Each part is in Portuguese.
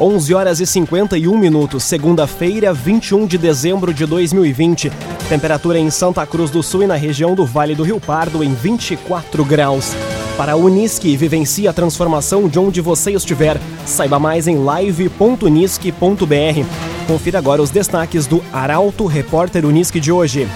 11 horas e 51 minutos, segunda-feira, 21 de dezembro de 2020. Temperatura em Santa Cruz do Sul e na região do Vale do Rio Pardo em 24 graus. Para a Unisque, vivencie a transformação de onde você estiver. Saiba mais em live.unisque.br. Confira agora os destaques do Arauto Repórter Unisque de hoje.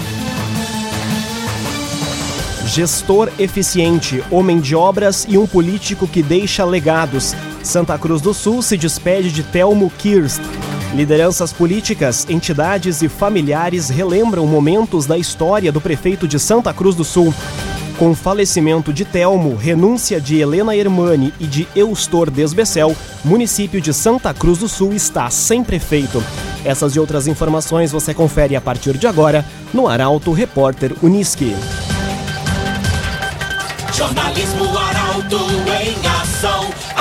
Gestor eficiente, homem de obras e um político que deixa legados. Santa Cruz do Sul se despede de Telmo Kirst. Lideranças políticas, entidades e familiares relembram momentos da história do prefeito de Santa Cruz do Sul. Com o falecimento de Telmo, renúncia de Helena Hermani e de Eustor Desbecel, município de Santa Cruz do Sul está sem prefeito. Essas e outras informações você confere a partir de agora no Arauto Repórter Uniski. Jornalismo Arauto em ação.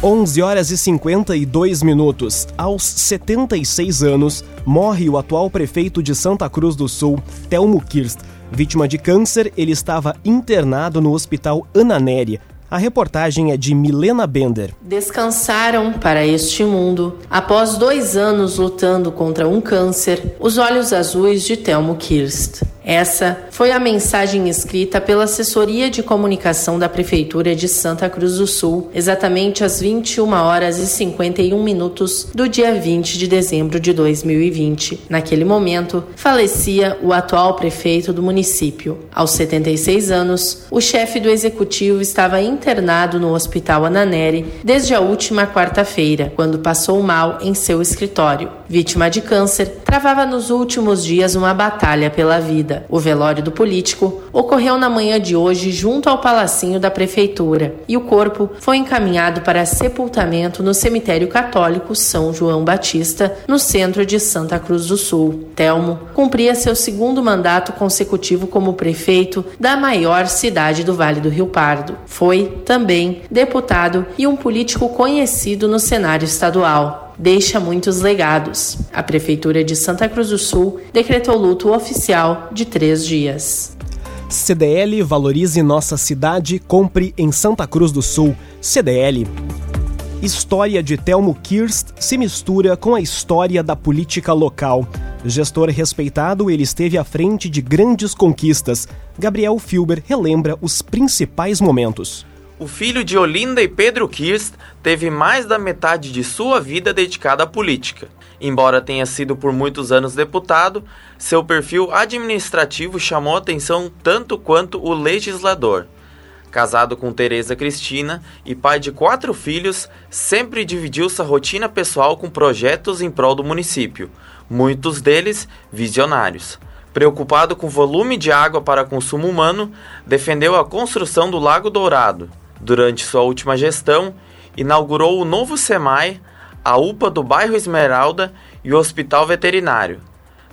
11 horas e 52 minutos. Aos 76 anos, morre o atual prefeito de Santa Cruz do Sul, Telmo Kirst. Vítima de câncer, ele estava internado no Hospital Ananéria. A reportagem é de Milena Bender. Descansaram para este mundo, após dois anos lutando contra um câncer, os olhos azuis de Telmo Kirst. Essa foi a mensagem escrita pela assessoria de comunicação da Prefeitura de Santa Cruz do Sul, exatamente às 21 horas e 51 minutos do dia 20 de dezembro de 2020. Naquele momento, falecia o atual prefeito do município. Aos 76 anos, o chefe do executivo estava internado no Hospital Ananeri desde a última quarta-feira, quando passou mal em seu escritório. Vítima de câncer, travava nos últimos dias uma batalha pela vida. O velório do político ocorreu na manhã de hoje junto ao palacinho da prefeitura e o corpo foi encaminhado para sepultamento no cemitério católico São João Batista, no centro de Santa Cruz do Sul. Telmo cumpria seu segundo mandato consecutivo como prefeito da maior cidade do Vale do Rio Pardo. Foi também deputado e um político conhecido no cenário estadual deixa muitos legados. A Prefeitura de Santa Cruz do Sul decretou luto oficial de três dias. CDL Valorize Nossa Cidade, compre em Santa Cruz do Sul. CDL. História de Telmo Kirst se mistura com a história da política local. Gestor respeitado, ele esteve à frente de grandes conquistas. Gabriel Filber relembra os principais momentos. O filho de Olinda e Pedro Kirst teve mais da metade de sua vida dedicada à política. Embora tenha sido por muitos anos deputado, seu perfil administrativo chamou atenção tanto quanto o legislador. Casado com Teresa Cristina e pai de quatro filhos, sempre dividiu sua rotina pessoal com projetos em prol do município, muitos deles visionários. Preocupado com o volume de água para consumo humano, defendeu a construção do Lago Dourado, Durante sua última gestão, inaugurou o novo SEMAI, a UPA do bairro Esmeralda e o Hospital Veterinário.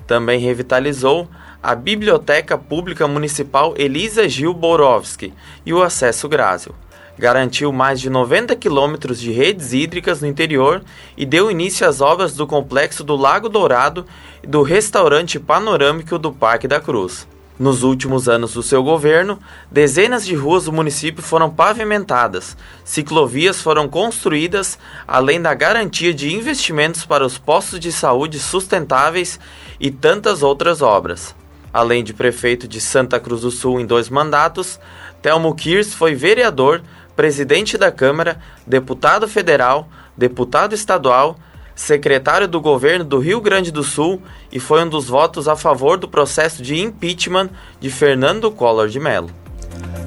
Também revitalizou a Biblioteca Pública Municipal Elisa Gil Borowski e o Acesso Grásio. Garantiu mais de 90 quilômetros de redes hídricas no interior e deu início às obras do complexo do Lago Dourado e do restaurante panorâmico do Parque da Cruz. Nos últimos anos do seu governo, dezenas de ruas do município foram pavimentadas, ciclovias foram construídas, além da garantia de investimentos para os postos de saúde sustentáveis e tantas outras obras. Além de prefeito de Santa Cruz do Sul em dois mandatos, Telmo Kirs foi vereador, presidente da Câmara, deputado federal, deputado estadual secretário do governo do Rio Grande do Sul e foi um dos votos a favor do processo de impeachment de Fernando Collor de Mello.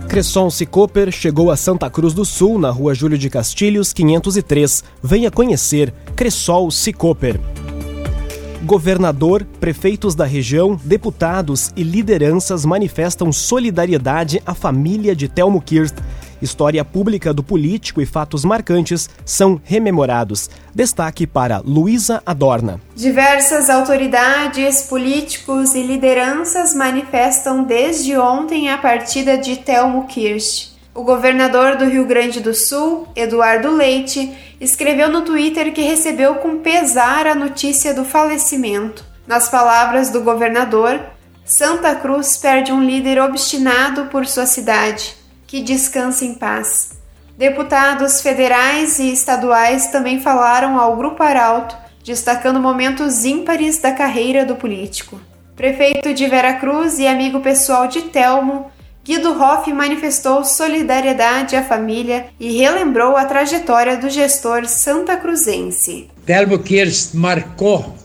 Cresson Cicoper chegou a Santa Cruz do Sul, na rua Júlio de Castilhos, 503. Venha conhecer Cressol Cicoper. Governador, prefeitos da região, deputados e lideranças manifestam solidariedade à família de Telmo Kirst História pública do político e fatos marcantes são rememorados. Destaque para Luísa Adorna. Diversas autoridades, políticos e lideranças manifestam desde ontem a partida de Telmo Kirsch. O governador do Rio Grande do Sul, Eduardo Leite, escreveu no Twitter que recebeu com pesar a notícia do falecimento. Nas palavras do governador, Santa Cruz perde um líder obstinado por sua cidade. Que descanse em paz. Deputados federais e estaduais também falaram ao Grupo Arauto, destacando momentos ímpares da carreira do político. Prefeito de Veracruz e amigo pessoal de Telmo, Guido Hoff manifestou solidariedade à família e relembrou a trajetória do gestor santa cruzense. Telmo Kirst marcou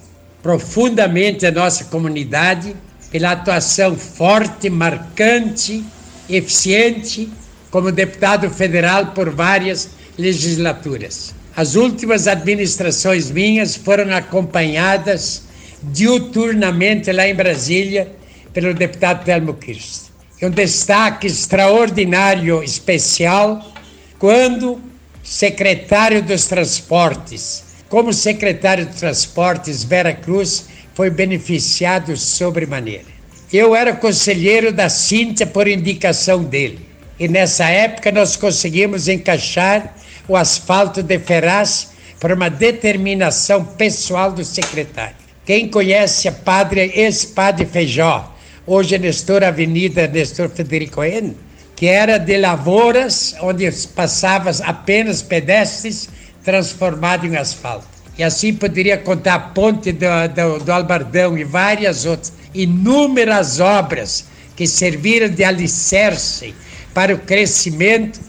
profundamente a nossa comunidade pela atuação forte, marcante, eficiente como deputado federal por várias legislaturas. As últimas administrações minhas foram acompanhadas diuturnamente lá em Brasília pelo deputado Telmo Kirst. Um destaque extraordinário, especial, quando secretário dos Transportes. Como secretário de Transportes, Vera Cruz foi beneficiado sobremaneira. Eu era conselheiro da Cíntia por indicação dele. E nessa época nós conseguimos encaixar o asfalto de Ferraz por uma determinação pessoal do secretário. Quem conhece a padre, ex-padre Feijó, hoje Nestor Avenida Nestor Federico N, que era de lavouras, onde passavam apenas pedestres, transformado em asfalto. E assim poderia contar a ponte do, do, do Albardão e várias outras, inúmeras obras que serviram de alicerce para o crescimento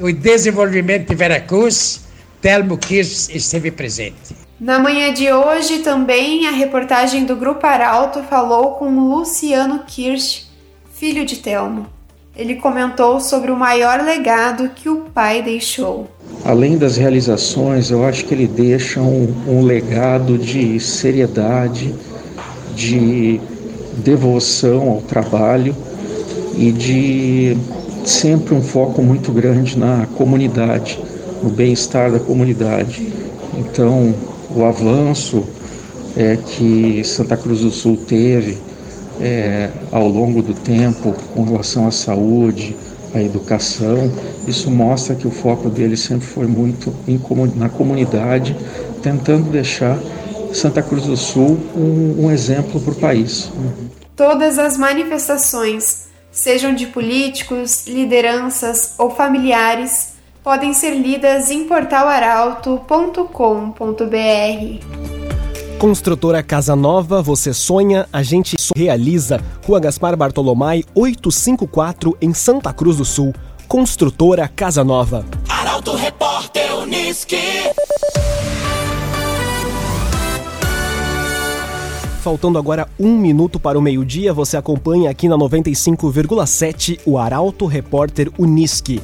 e desenvolvimento de Veracruz. Telmo Kirsch esteve presente. Na manhã de hoje também a reportagem do Grupo Arauto falou com Luciano Kirsch, filho de Telmo. Ele comentou sobre o maior legado que o pai deixou. Além das realizações, eu acho que ele deixa um, um legado de seriedade, de devoção ao trabalho e de sempre um foco muito grande na comunidade, no bem-estar da comunidade. Então, o avanço é, que Santa Cruz do Sul teve é, ao longo do tempo com relação à saúde, à educação. Isso mostra que o foco dele sempre foi muito na comunidade, tentando deixar Santa Cruz do Sul um, um exemplo para o país. Todas as manifestações, sejam de políticos, lideranças ou familiares, podem ser lidas em portalaralto.com.br. Construtora Casa Nova, você sonha, a gente realiza. Rua Gaspar Bartolomai, 854, em Santa Cruz do Sul. Construtora Casa Nova. Arauto Repórter Uniski. Faltando agora um minuto para o meio-dia, você acompanha aqui na 95,7 o Arauto Repórter Uniski.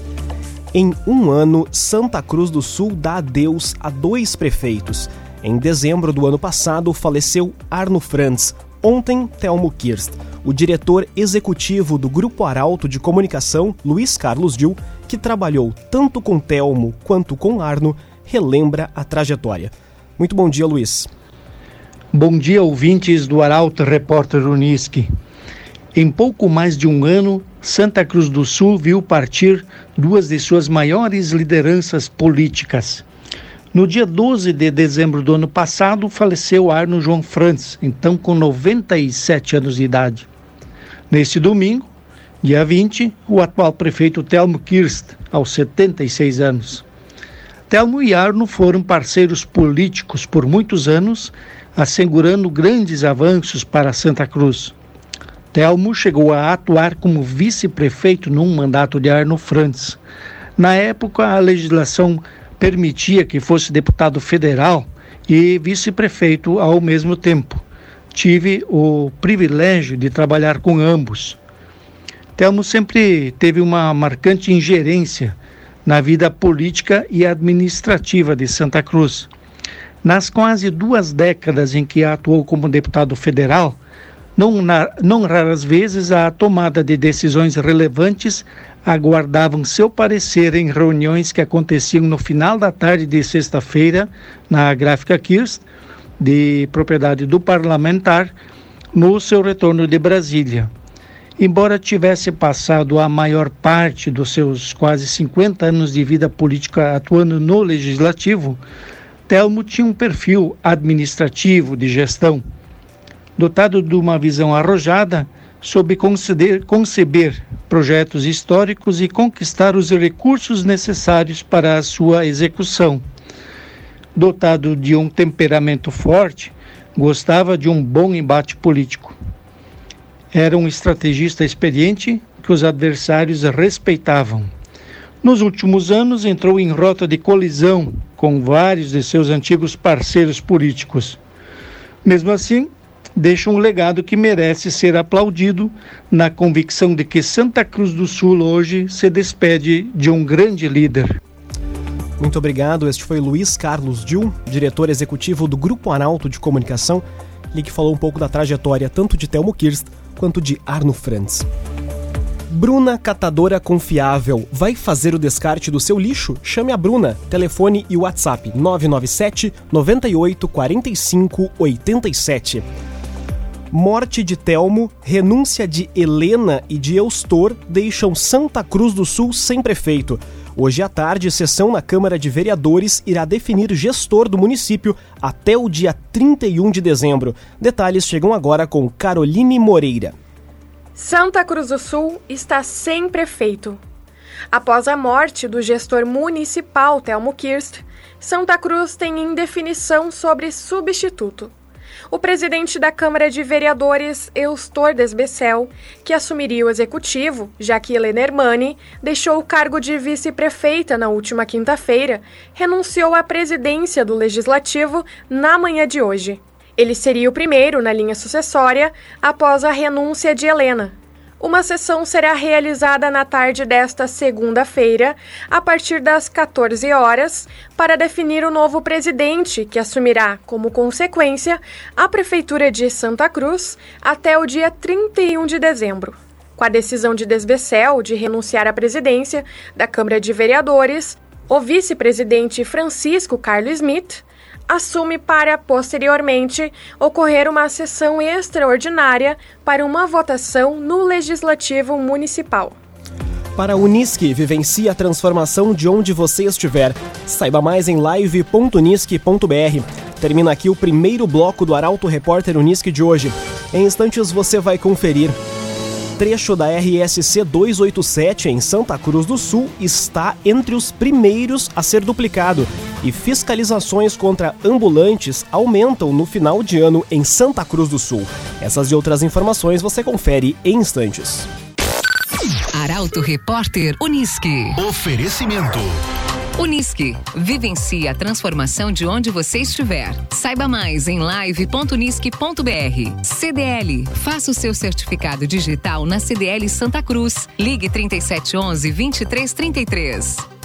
Em um ano, Santa Cruz do Sul dá adeus a dois prefeitos. Em dezembro do ano passado, faleceu Arno Franz. Ontem, Telmo Kirst. O diretor executivo do Grupo Arauto de Comunicação, Luiz Carlos Dil, que trabalhou tanto com Telmo quanto com Arno, relembra a trajetória. Muito bom dia, Luiz. Bom dia, ouvintes do Arauto Repórter Uniski. Em pouco mais de um ano, Santa Cruz do Sul viu partir duas de suas maiores lideranças políticas. No dia 12 de dezembro do ano passado, faleceu Arno João Franz, então com 97 anos de idade. Neste domingo, dia 20, o atual prefeito Telmo Kirst, aos 76 anos. Telmo e Arno foram parceiros políticos por muitos anos, assegurando grandes avanços para Santa Cruz. Telmo chegou a atuar como vice-prefeito num mandato de Arno Franz. Na época, a legislação permitia que fosse deputado federal e vice-prefeito ao mesmo tempo. Tive o privilégio de trabalhar com ambos. Telmo sempre teve uma marcante ingerência na vida política e administrativa de Santa Cruz. Nas quase duas décadas em que atuou como deputado federal, Não, não raras vezes, a tomada de decisões relevantes aguardavam seu parecer em reuniões que aconteciam no final da tarde de sexta-feira na Gráfica Kirst, de propriedade do parlamentar, no seu retorno de Brasília. Embora tivesse passado a maior parte dos seus quase 50 anos de vida política atuando no legislativo, Telmo tinha um perfil administrativo de gestão. Dotado de uma visão arrojada, soube conceder, conceber projetos históricos e conquistar os recursos necessários para a sua execução. Dotado de um temperamento forte, gostava de um bom embate político. Era um estrategista experiente que os adversários respeitavam. Nos últimos anos, entrou em rota de colisão com vários de seus antigos parceiros políticos. Mesmo assim, deixa um legado que merece ser aplaudido, na convicção de que Santa Cruz do Sul hoje se despede de um grande líder. Muito obrigado. Este foi Luiz Carlos Dil, diretor executivo do Grupo Arauto de Comunicação, e que falou um pouco da trajetória tanto de Telmo Kirst quanto de Arno Franz. Bruna Catadora Confiável. Vai fazer o descarte do seu lixo? Chame a Bruna. Telefone e WhatsApp 997 98 45 87. Morte de Telmo, renúncia de Helena e de Eustor deixam Santa Cruz do Sul sem prefeito. Hoje à tarde, sessão na Câmara de Vereadores irá definir gestor do município até o dia 31 de dezembro. Detalhes chegam agora com Caroline Moreira. Santa Cruz do Sul está sem prefeito. Após a morte do gestor municipal Telmo Kirst, Santa Cruz tem indefinição sobre substituto o presidente da Câmara de Vereadores, Eustor Desbecel, que assumiria o executivo, já que Helena Hermani deixou o cargo de vice-prefeita na última quinta-feira, renunciou à presidência do Legislativo na manhã de hoje. Ele seria o primeiro na linha sucessória após a renúncia de Helena, uma sessão será realizada na tarde desta segunda-feira, a partir das 14 horas, para definir o novo presidente, que assumirá, como consequência, a Prefeitura de Santa Cruz até o dia 31 de dezembro. Com a decisão de Desbecel de renunciar à presidência da Câmara de Vereadores, o vice-presidente Francisco Carlos Smith assume para, posteriormente, ocorrer uma sessão extraordinária para uma votação no Legislativo Municipal. Para a Unisque, vivencie a transformação de onde você estiver. Saiba mais em live.unisque.br. Termina aqui o primeiro bloco do Arauto Repórter Unisque de hoje. Em instantes você vai conferir trecho da RSC 287 em Santa Cruz do Sul está entre os primeiros a ser duplicado e fiscalizações contra ambulantes aumentam no final de ano em Santa Cruz do Sul. Essas e outras informações você confere em instantes. Arauto Repórter Uniski. Oferecimento. Unisque. Vivencie a transformação de onde você estiver. Saiba mais em live.unisque.br. CDL. Faça o seu certificado digital na CDL Santa Cruz. Ligue 3711 2333.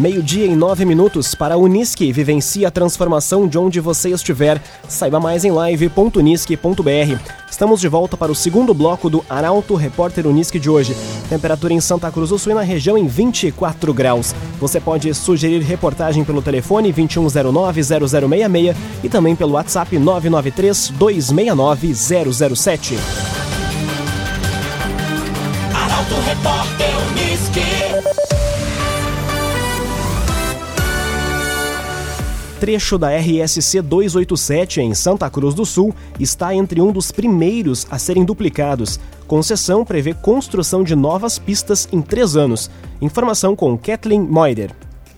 Meio-dia em nove minutos para a Unisque. Vivencie a transformação de onde você estiver. Saiba mais em live.unisque.br. Estamos de volta para o segundo bloco do Arauto Repórter Unisque de hoje. Temperatura em Santa Cruz do Sul e na região em 24 graus. Você pode sugerir reportagem pelo telefone 2109-0066 e também pelo WhatsApp 993-269-007. Arauto Repórter Unisque. Trecho da RSC 287 em Santa Cruz do Sul está entre um dos primeiros a serem duplicados. Concessão prevê construção de novas pistas em três anos. Informação com Kathleen Moider.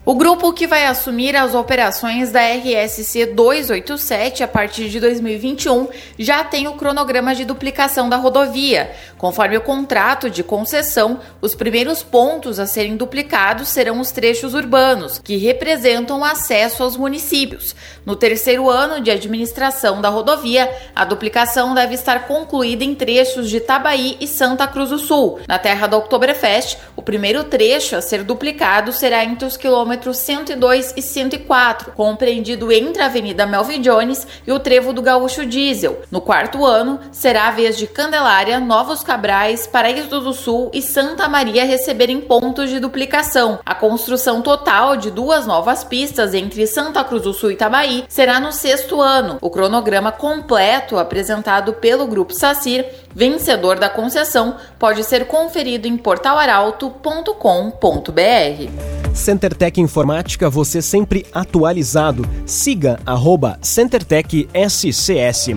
O grupo que vai assumir as operações da RSC 287 a partir de 2021 já tem o cronograma de duplicação da rodovia. Conforme o contrato de concessão, os primeiros pontos a serem duplicados serão os trechos urbanos, que representam acesso aos municípios. No terceiro ano de administração da rodovia, a duplicação deve estar concluída em trechos de Tabaí e Santa Cruz do Sul. Na terra da Oktoberfest, o primeiro trecho a ser duplicado será entre os quilômetros quilômetros 102 e 104, compreendido entre a Avenida Melvin Jones e o Trevo do Gaúcho Diesel. No quarto ano, será a vez de Candelária, Novos Cabrais, Paraíso do Sul e Santa Maria receberem pontos de duplicação. A construção total de duas novas pistas entre Santa Cruz do Sul e Itabaí será no sexto ano. O cronograma completo apresentado pelo Grupo Sacir, vencedor da concessão, pode ser conferido em portalaralto.com.br. CenterTech Informática, você sempre atualizado. Siga arroba CenterTech SCS.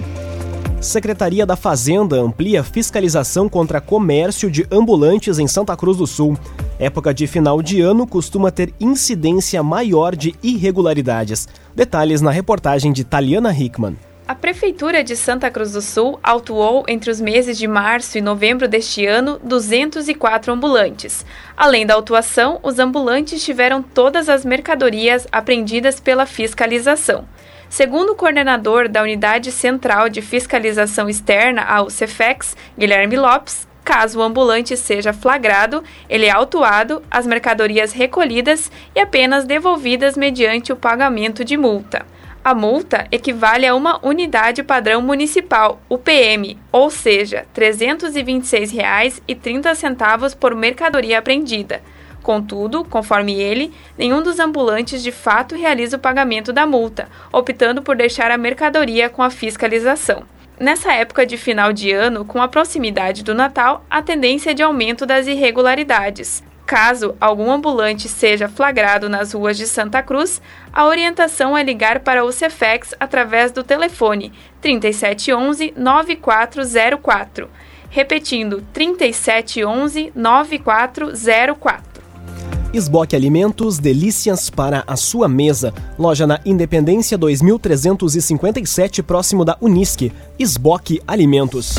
Secretaria da Fazenda amplia fiscalização contra comércio de ambulantes em Santa Cruz do Sul. Época de final de ano costuma ter incidência maior de irregularidades. Detalhes na reportagem de Taliana Hickman. A Prefeitura de Santa Cruz do Sul autuou entre os meses de março e novembro deste ano 204 ambulantes. Além da autuação, os ambulantes tiveram todas as mercadorias apreendidas pela fiscalização. Segundo o coordenador da Unidade Central de Fiscalização Externa, a UCFEX, Guilherme Lopes, caso o ambulante seja flagrado, ele é autuado, as mercadorias recolhidas e apenas devolvidas mediante o pagamento de multa. A multa equivale a uma unidade padrão municipal, UPM, ou seja, R$ 326,30 por mercadoria apreendida. Contudo, conforme ele, nenhum dos ambulantes de fato realiza o pagamento da multa, optando por deixar a mercadoria com a fiscalização. Nessa época de final de ano, com a proximidade do Natal, a tendência é de aumento das irregularidades. Caso algum ambulante seja flagrado nas ruas de Santa Cruz, a orientação é ligar para o Cefex através do telefone 3711 9404. Repetindo, 3711 9404. Esboque Alimentos, delícias para a sua mesa. Loja na Independência 2357, próximo da Unisque. Esboque Alimentos.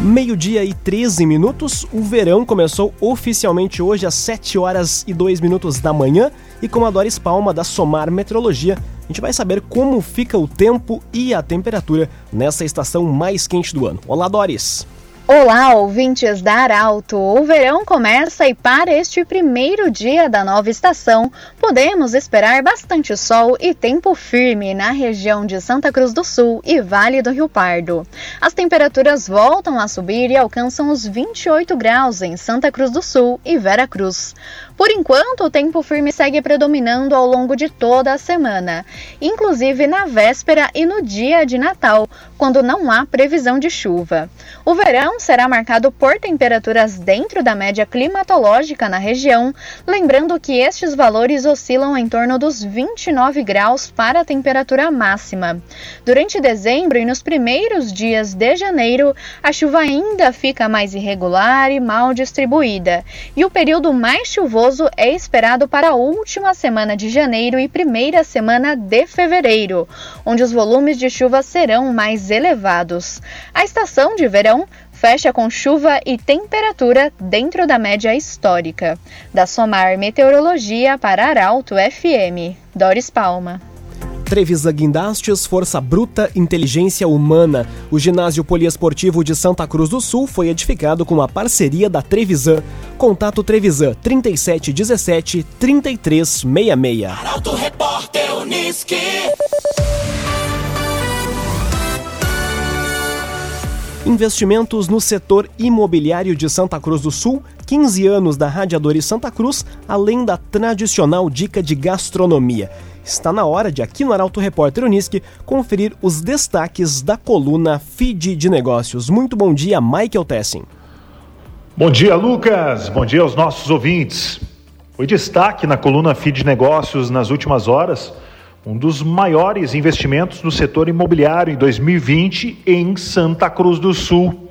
Meio-dia e 13 minutos, o verão começou oficialmente hoje às 7 horas e 2 minutos da manhã e com a Doris Palma da Somar Metrologia, a gente vai saber como fica o tempo e a temperatura nessa estação mais quente do ano. Olá, Doris! Olá, ouvintes da Arauto! O verão começa e para este primeiro dia da nova estação, podemos esperar bastante sol e tempo firme na região de Santa Cruz do Sul e Vale do Rio Pardo. As temperaturas voltam a subir e alcançam os 28 graus em Santa Cruz do Sul e Vera Cruz. Por enquanto, o tempo firme segue predominando ao longo de toda a semana, inclusive na véspera e no dia de Natal, quando não há previsão de chuva. O verão será marcado por temperaturas dentro da média climatológica na região, lembrando que estes valores oscilam em torno dos 29 graus para a temperatura máxima. Durante dezembro e nos primeiros dias de janeiro, a chuva ainda fica mais irregular e mal distribuída, e o período mais chuvoso é esperado para a última semana de janeiro e primeira semana de fevereiro, onde os volumes de chuva serão mais elevados. A estação de verão fecha com chuva e temperatura dentro da média histórica. Da Somar Meteorologia para Arauto FM. Doris Palma. Trevisa Guindastes, Força Bruta, Inteligência Humana. O ginásio poliesportivo de Santa Cruz do Sul foi edificado com a parceria da Trevisan. Contato Trevisan 3717 3366. Arauto Repórter. Investimentos no setor imobiliário de Santa Cruz do Sul, 15 anos da Radiadores Santa Cruz, além da tradicional dica de gastronomia. Está na hora de, aqui no Arauto Repórter Unisque, conferir os destaques da coluna Feed de Negócios. Muito bom dia, Michael Tessin. Bom dia, Lucas. Bom dia aos nossos ouvintes. Foi destaque na coluna Feed Negócios nas últimas horas um dos maiores investimentos no setor imobiliário em 2020 em Santa Cruz do Sul.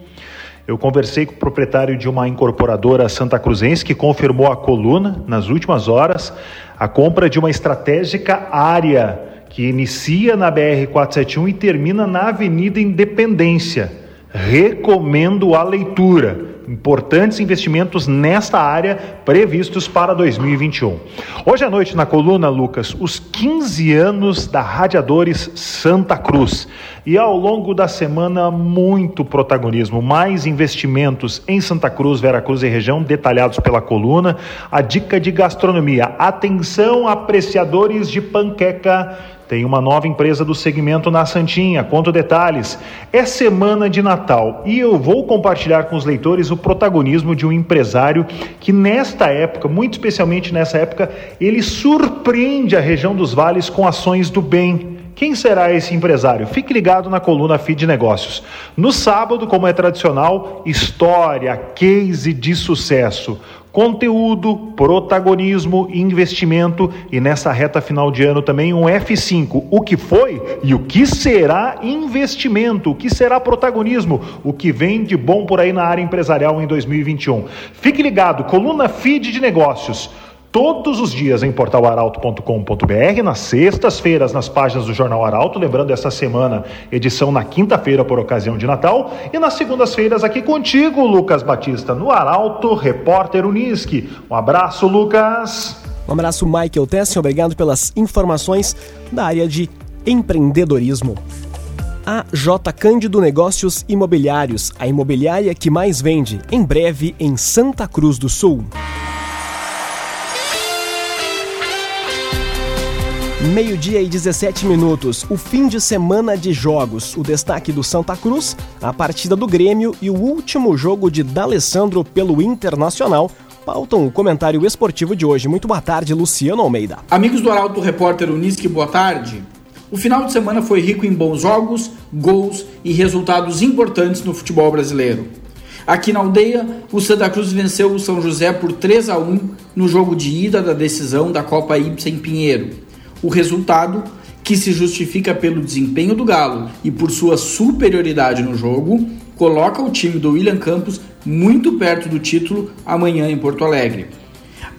Eu conversei com o proprietário de uma incorporadora santa cruzense que confirmou a coluna nas últimas horas a compra de uma estratégica área que inicia na BR-471 e termina na Avenida Independência. Recomendo a leitura importantes investimentos nesta área previstos para 2021. Hoje à noite, na coluna, Lucas, os 15 anos da Radiadores Santa Cruz. E ao longo da semana, muito protagonismo, mais investimentos em Santa Cruz, Veracruz e região, detalhados pela coluna. A dica de gastronomia. Atenção, apreciadores de panqueca tem uma nova empresa do segmento na Santinha, conto detalhes. É semana de Natal e eu vou compartilhar com os leitores o protagonismo de um empresário que, nesta época, muito especialmente nessa época, ele surpreende a região dos vales com ações do bem. Quem será esse empresário? Fique ligado na coluna Feed Negócios. No sábado, como é tradicional, história, case de sucesso conteúdo, protagonismo, investimento e nessa reta final de ano também um F5. O que foi e o que será investimento, o que será protagonismo, o que vem de bom por aí na área empresarial em 2021. Fique ligado, coluna Feed de Negócios todos os dias em portalaralto.com.br, nas sextas-feiras nas páginas do Jornal Arauto, lembrando essa semana, edição na quinta-feira por ocasião de Natal, e nas segundas-feiras aqui contigo, Lucas Batista, no Arauto, repórter Unisque. Um abraço, Lucas. Um abraço, Michael Tessin, obrigado pelas informações da área de empreendedorismo. A J Cândido Negócios Imobiliários, a imobiliária que mais vende, em breve em Santa Cruz do Sul. Meio-dia e 17 minutos, o fim de semana de jogos. O destaque do Santa Cruz, a partida do Grêmio e o último jogo de D'Alessandro pelo Internacional pautam o comentário esportivo de hoje. Muito boa tarde, Luciano Almeida. Amigos do Arauto Repórter Unisque, boa tarde. O final de semana foi rico em bons jogos, gols e resultados importantes no futebol brasileiro. Aqui na aldeia, o Santa Cruz venceu o São José por 3 a 1 no jogo de ida da decisão da Copa Ibsen Pinheiro. O resultado, que se justifica pelo desempenho do Galo e por sua superioridade no jogo, coloca o time do William Campos muito perto do título amanhã em Porto Alegre.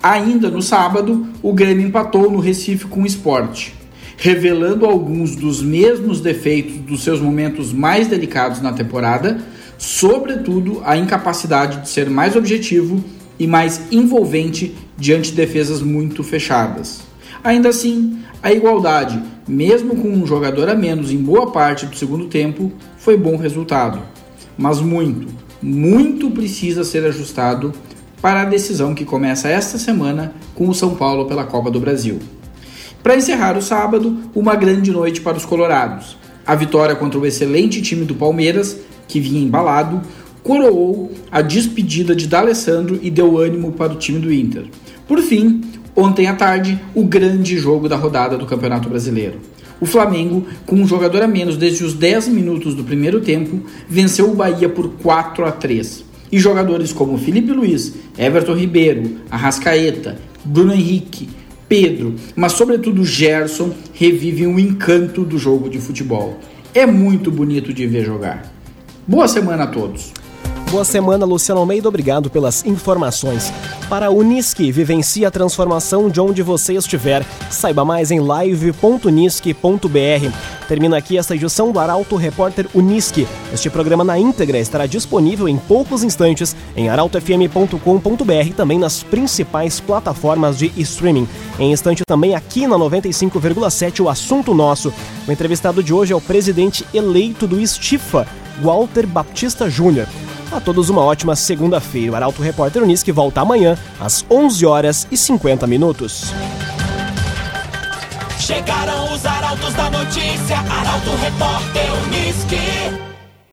Ainda no sábado, o Grêmio empatou no Recife com o Esporte, revelando alguns dos mesmos defeitos dos seus momentos mais delicados na temporada, sobretudo a incapacidade de ser mais objetivo e mais envolvente diante de defesas muito fechadas. Ainda assim, a igualdade, mesmo com um jogador a menos em boa parte do segundo tempo, foi bom resultado. Mas muito, muito precisa ser ajustado para a decisão que começa esta semana com o São Paulo pela Copa do Brasil. Para encerrar o sábado, uma grande noite para os colorados. A vitória contra o excelente time do Palmeiras, que vinha embalado, coroou a despedida de D'Alessandro e deu ânimo para o time do Inter. Por fim, Ontem à tarde, o grande jogo da rodada do Campeonato Brasileiro. O Flamengo, com um jogador a menos desde os 10 minutos do primeiro tempo, venceu o Bahia por 4 a 3. E jogadores como Felipe Luiz, Everton Ribeiro, Arrascaeta, Bruno Henrique, Pedro, mas sobretudo Gerson, revivem o encanto do jogo de futebol. É muito bonito de ver jogar. Boa semana a todos! Boa semana, Luciano Almeida. Obrigado pelas informações. Para a Unisque, vivencie a transformação de onde você estiver. Saiba mais em live.unisque.br. Termina aqui esta edição do Arauto Repórter Unisque. Este programa na íntegra estará disponível em poucos instantes em arautofm.com.br também nas principais plataformas de streaming. Em instante também aqui na 95,7 o assunto nosso. O entrevistado de hoje é o presidente eleito do Estifa, Walter Baptista Júnior. A todos uma ótima segunda-feira. O Arauto Repórter Unisque volta amanhã às 11 horas e 50 minutos. Chegaram os arautos da notícia, Arauto Repórter Unisque.